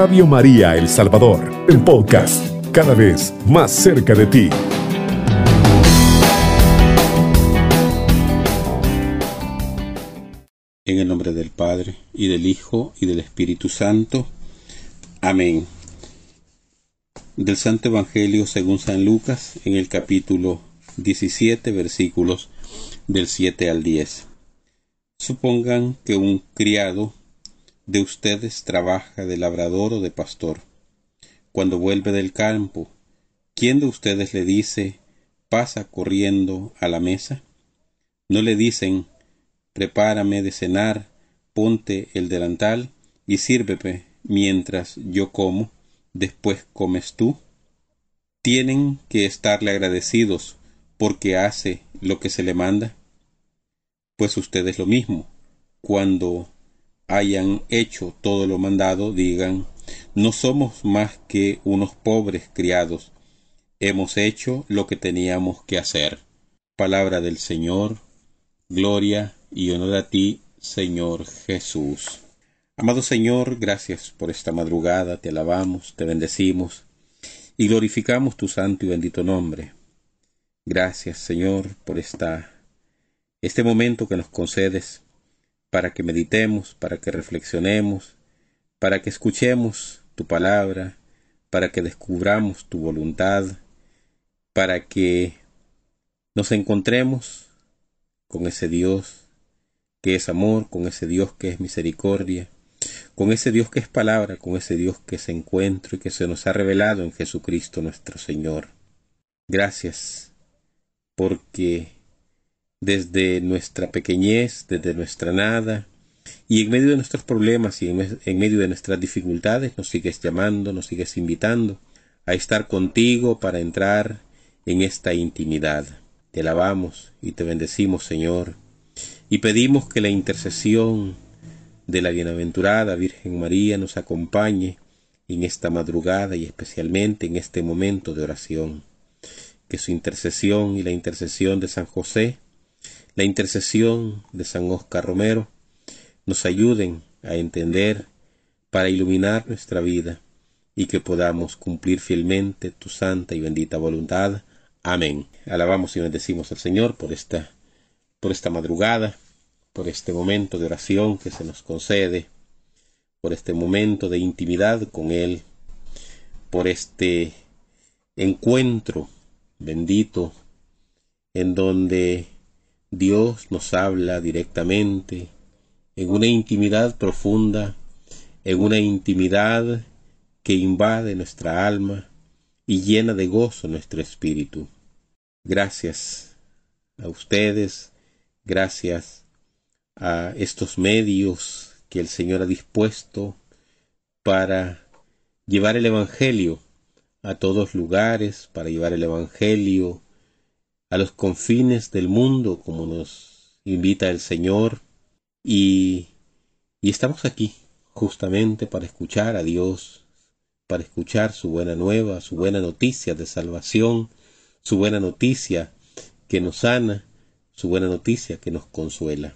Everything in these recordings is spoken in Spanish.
Radio María El Salvador, el podcast, cada vez más cerca de ti. En el nombre del Padre, y del Hijo, y del Espíritu Santo. Amén. Del Santo Evangelio según San Lucas, en el capítulo 17, versículos del 7 al 10. Supongan que un criado de ustedes trabaja de labrador o de pastor. Cuando vuelve del campo, ¿quién de ustedes le dice pasa corriendo a la mesa? No le dicen prepárame de cenar, ponte el delantal y sírveme mientras yo como, después comes tú. Tienen que estarle agradecidos porque hace lo que se le manda. Pues ustedes lo mismo, cuando hayan hecho todo lo mandado, digan, no somos más que unos pobres criados, hemos hecho lo que teníamos que hacer. Palabra del Señor, gloria y honor a ti, Señor Jesús. Amado Señor, gracias por esta madrugada, te alabamos, te bendecimos y glorificamos tu santo y bendito nombre. Gracias, Señor, por esta este momento que nos concedes para que meditemos, para que reflexionemos, para que escuchemos tu palabra, para que descubramos tu voluntad, para que nos encontremos con ese Dios que es amor, con ese Dios que es misericordia, con ese Dios que es palabra, con ese Dios que es encuentro y que se nos ha revelado en Jesucristo nuestro Señor. Gracias, porque desde nuestra pequeñez, desde nuestra nada, y en medio de nuestros problemas y en, medio de nuestras dificultades nos sigues llamando, nos sigues invitando a estar contigo para entrar en esta intimidad. Te alabamos y te bendecimos, Señor, y pedimos que la intercesión de la bienaventurada Virgen María nos acompañe en esta madrugada y especialmente en este momento de oración. Que su intercesión y la intercesión de San José la intercesión de San Oscar Romero nos ayuden a entender para iluminar nuestra vida y que podamos cumplir fielmente tu santa y bendita voluntad. Amén. Alabamos y bendecimos al Señor por esta, por esta madrugada, por este momento de oración que se nos concede, por este momento de intimidad con Él, por este encuentro bendito en donde Dios nos habla directamente, en una intimidad profunda, en una intimidad que invade nuestra alma y llena de gozo nuestro espíritu. Gracias a ustedes, gracias a estos medios que el Señor ha dispuesto para llevar el Evangelio a todos lugares, para llevar el Evangelio a los confines del mundo, como nos invita el Señor, y, y estamos aquí justamente para escuchar a Dios, para escuchar su buena nueva, su buena noticia de salvación, su buena noticia que nos sana, su buena noticia que nos consuela.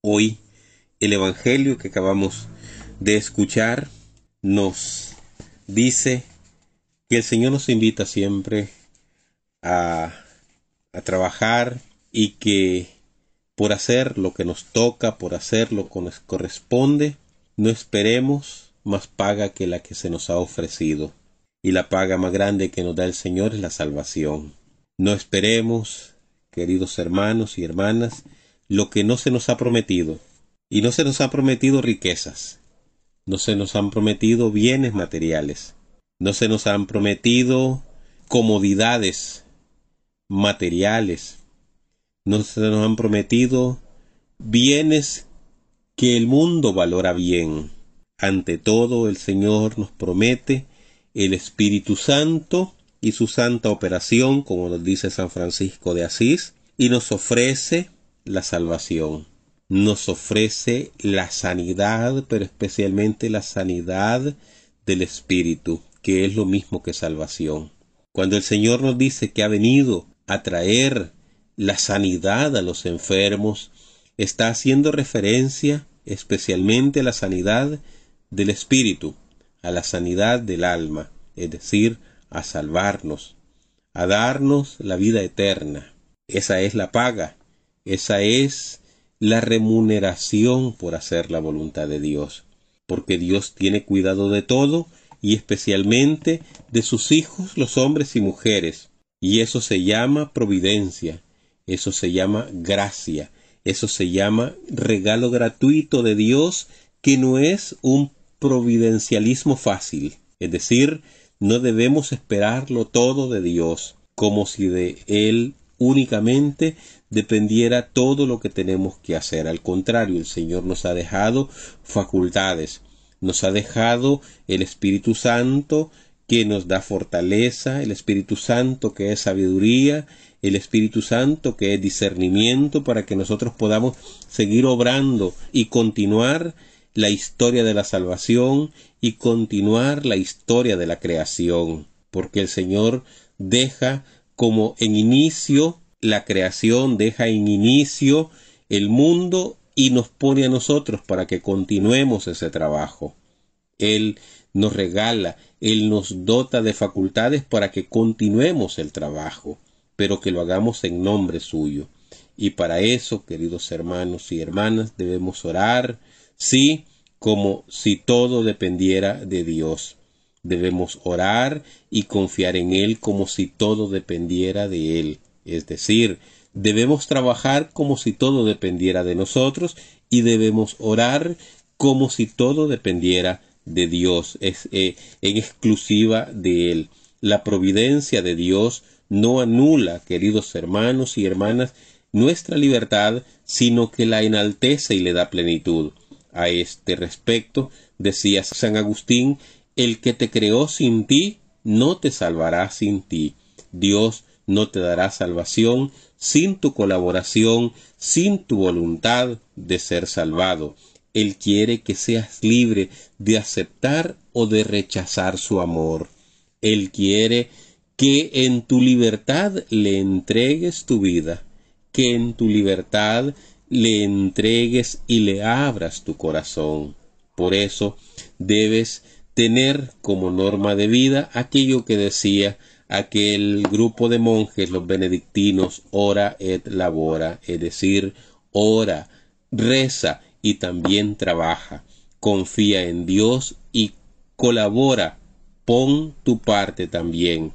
Hoy el Evangelio que acabamos de escuchar nos dice que el Señor nos invita siempre a a trabajar y que por hacer lo que nos toca, por hacer lo que nos corresponde, no esperemos más paga que la que se nos ha ofrecido. Y la paga más grande que nos da el Señor es la salvación. No esperemos, queridos hermanos y hermanas, lo que no se nos ha prometido. Y no se nos ha prometido riquezas, no se nos han prometido bienes materiales, no se nos han prometido comodidades materiales. Nos, nos han prometido bienes que el mundo valora bien. Ante todo, el Señor nos promete el Espíritu Santo y su santa operación, como nos dice San Francisco de Asís, y nos ofrece la salvación. Nos ofrece la sanidad, pero especialmente la sanidad del Espíritu, que es lo mismo que salvación. Cuando el Señor nos dice que ha venido atraer la sanidad a los enfermos, está haciendo referencia especialmente a la sanidad del espíritu, a la sanidad del alma, es decir, a salvarnos, a darnos la vida eterna. Esa es la paga, esa es la remuneración por hacer la voluntad de Dios, porque Dios tiene cuidado de todo y especialmente de sus hijos los hombres y mujeres, y eso se llama providencia, eso se llama gracia, eso se llama regalo gratuito de Dios que no es un providencialismo fácil, es decir, no debemos esperarlo todo de Dios, como si de Él únicamente dependiera todo lo que tenemos que hacer. Al contrario, el Señor nos ha dejado facultades, nos ha dejado el Espíritu Santo que nos da fortaleza, el Espíritu Santo que es sabiduría, el Espíritu Santo que es discernimiento para que nosotros podamos seguir obrando y continuar la historia de la salvación y continuar la historia de la creación, porque el Señor deja como en inicio la creación, deja en inicio el mundo y nos pone a nosotros para que continuemos ese trabajo. Él nos regala, Él nos dota de facultades para que continuemos el trabajo, pero que lo hagamos en nombre suyo. Y para eso, queridos hermanos y hermanas, debemos orar, sí, como si todo dependiera de Dios. Debemos orar y confiar en Él como si todo dependiera de Él. Es decir, debemos trabajar como si todo dependiera de nosotros y debemos orar como si todo dependiera de Dios, es, eh, en exclusiva de Él. La providencia de Dios no anula, queridos hermanos y hermanas, nuestra libertad, sino que la enaltece y le da plenitud. A este respecto, decía San Agustín, el que te creó sin ti, no te salvará sin ti. Dios no te dará salvación sin tu colaboración, sin tu voluntad de ser salvado. Él quiere que seas libre de aceptar o de rechazar su amor. Él quiere que en tu libertad le entregues tu vida, que en tu libertad le entregues y le abras tu corazón. Por eso debes tener como norma de vida aquello que decía aquel grupo de monjes, los benedictinos, ora et labora, es decir, ora, reza y también trabaja, confía en Dios y colabora, pon tu parte también.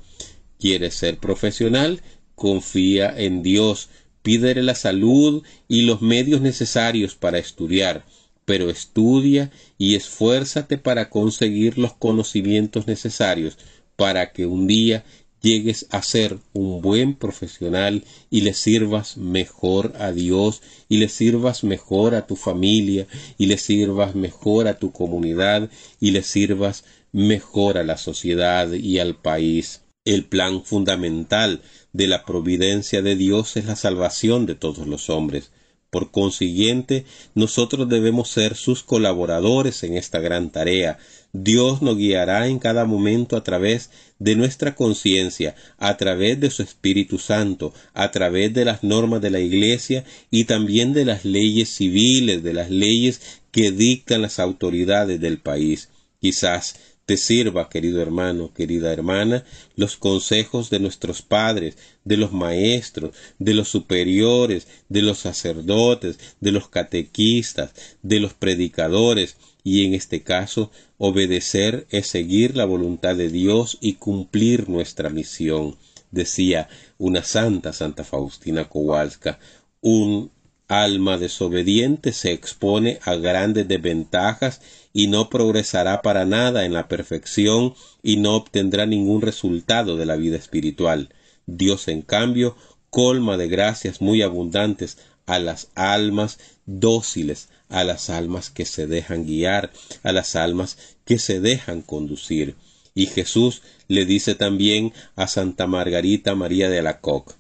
¿Quieres ser profesional? Confía en Dios, pídele la salud y los medios necesarios para estudiar, pero estudia y esfuérzate para conseguir los conocimientos necesarios para que un día llegues a ser un buen profesional y le sirvas mejor a Dios y le sirvas mejor a tu familia y le sirvas mejor a tu comunidad y le sirvas mejor a la sociedad y al país. El plan fundamental de la providencia de Dios es la salvación de todos los hombres. Por consiguiente, nosotros debemos ser sus colaboradores en esta gran tarea. Dios nos guiará en cada momento a través de nuestra conciencia, a través de su Espíritu Santo, a través de las normas de la Iglesia y también de las leyes civiles, de las leyes que dictan las autoridades del país. Quizás te sirva, querido hermano, querida hermana, los consejos de nuestros padres, de los maestros, de los superiores, de los sacerdotes, de los catequistas, de los predicadores, y en este caso obedecer es seguir la voluntad de Dios y cumplir nuestra misión. Decía una santa, Santa Faustina Kowalska, un alma desobediente se expone a grandes desventajas y no progresará para nada en la perfección y no obtendrá ningún resultado de la vida espiritual. Dios, en cambio, colma de gracias muy abundantes a las almas dóciles, a las almas que se dejan guiar, a las almas que se dejan conducir. Y Jesús le dice también a Santa Margarita María de Alacoc,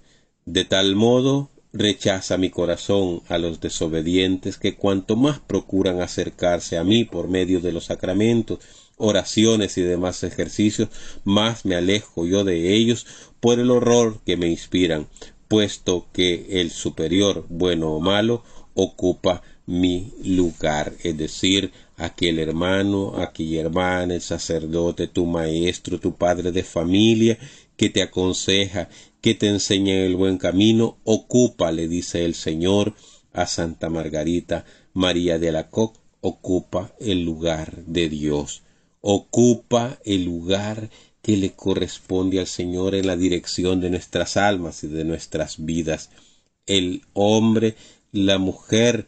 de tal modo rechaza mi corazón a los desobedientes que cuanto más procuran acercarse a mí por medio de los sacramentos, oraciones y demás ejercicios, más me alejo yo de ellos por el horror que me inspiran, puesto que el superior, bueno o malo, ocupa mi lugar, es decir, aquel hermano, aquella hermana, el sacerdote, tu maestro, tu padre de familia, que te aconseja, que te enseña el buen camino, ocupa, le dice el Señor a Santa Margarita María de la Coque, ocupa el lugar de Dios, ocupa el lugar que le corresponde al Señor en la dirección de nuestras almas y de nuestras vidas. El hombre, la mujer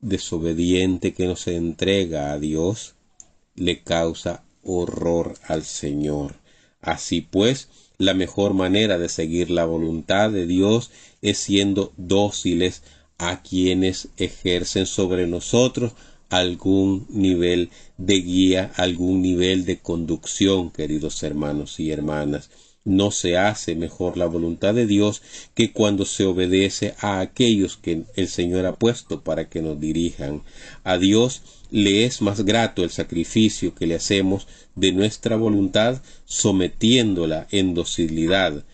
desobediente que no se entrega a Dios, le causa horror al Señor. Así pues, la mejor manera de seguir la voluntad de Dios es siendo dóciles a quienes ejercen sobre nosotros algún nivel de guía, algún nivel de conducción, queridos hermanos y hermanas. No se hace mejor la voluntad de Dios que cuando se obedece a aquellos que el Señor ha puesto para que nos dirijan. A Dios le es más grato el sacrificio que le hacemos de nuestra voluntad sometiéndola en docilidad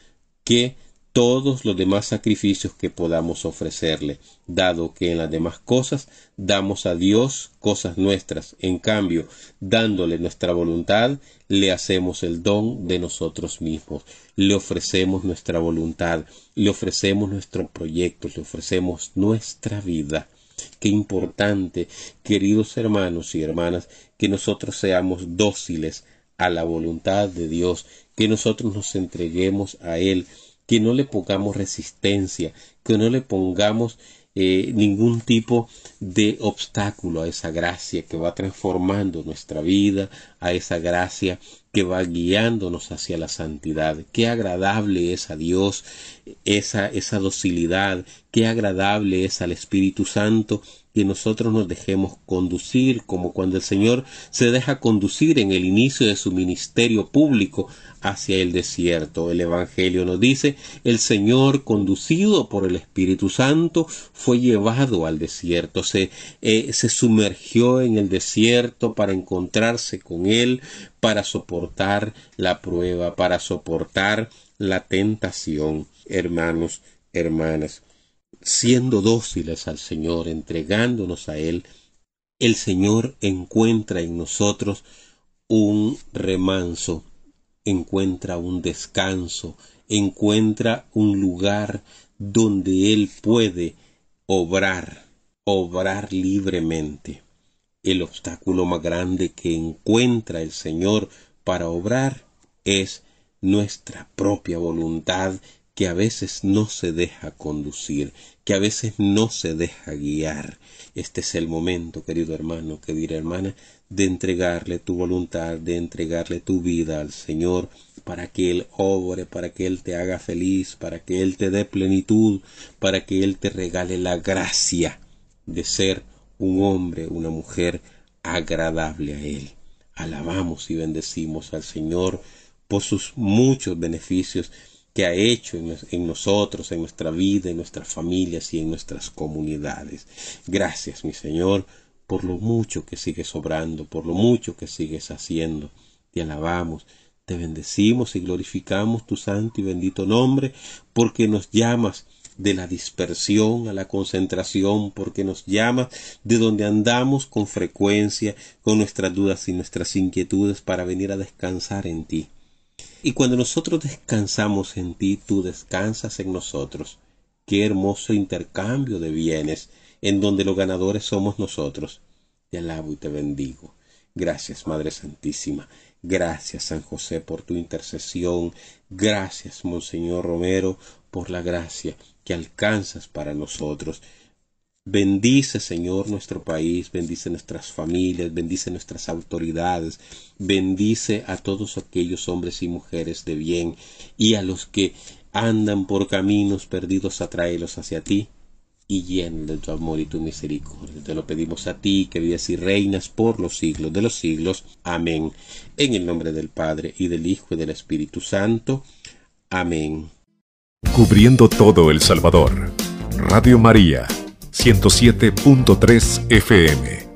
que todos los demás sacrificios que podamos ofrecerle, dado que en las demás cosas damos a Dios cosas nuestras, en cambio, dándole nuestra voluntad, le hacemos el don de nosotros mismos, le ofrecemos nuestra voluntad, le ofrecemos nuestros proyectos, le ofrecemos nuestra vida. Qué importante, queridos hermanos y hermanas, que nosotros seamos dóciles a la voluntad de Dios, que nosotros nos entreguemos a Él, que no le pongamos resistencia, que no le pongamos eh, ningún tipo de obstáculo a esa gracia que va transformando nuestra vida, a esa gracia que va guiándonos hacia la santidad. Qué agradable es a Dios esa, esa docilidad, qué agradable es al Espíritu Santo que nosotros nos dejemos conducir, como cuando el Señor se deja conducir en el inicio de su ministerio público hacia el desierto. El Evangelio nos dice, el Señor, conducido por el Espíritu Santo, fue llevado al desierto, se, eh, se sumergió en el desierto para encontrarse con Él, para soportar la prueba, para soportar la tentación. Hermanos, hermanas, siendo dóciles al Señor, entregándonos a Él, el Señor encuentra en nosotros un remanso, encuentra un descanso, encuentra un lugar donde Él puede obrar, obrar libremente. El obstáculo más grande que encuentra el Señor para obrar es nuestra propia voluntad que a veces no se deja conducir, que a veces no se deja guiar. Este es el momento, querido hermano, querida hermana, de entregarle tu voluntad, de entregarle tu vida al Señor, para que Él obre, para que Él te haga feliz, para que Él te dé plenitud, para que Él te regale la gracia de ser un hombre, una mujer agradable a Él. Alabamos y bendecimos al Señor por sus muchos beneficios que ha hecho en, nosotros, en nuestra vida, en nuestras familias y en nuestras comunidades. Gracias, mi Señor, por lo mucho que sigues obrando, por lo mucho que sigues haciendo. Te alabamos, te bendecimos y glorificamos tu santo y bendito nombre, porque nos llamas de la dispersión a la concentración, porque nos llamas de donde andamos con frecuencia, con nuestras dudas y nuestras inquietudes para venir a descansar en ti. Y cuando nosotros descansamos en ti, tú descansas en nosotros. Qué hermoso intercambio de bienes, en donde los ganadores somos nosotros. Te alabo y te bendigo. Gracias, Madre Santísima. Gracias, San José, por tu intercesión. Gracias, Monseñor Romero, por la gracia que alcanzas para nosotros. Bendice, Señor, nuestro país, bendice nuestras familias, bendice nuestras autoridades, bendice a todos aquellos hombres y mujeres de bien y a los que andan por caminos perdidos, atráelos hacia ti y llenos de tu amor y tu misericordia. Te lo pedimos a ti, que vives y reinas por los siglos de los siglos. Amén. En el nombre del Padre y del Hijo y del Espíritu Santo. Amén. Cubriendo todo El Salvador. Radio María 107.3 FM.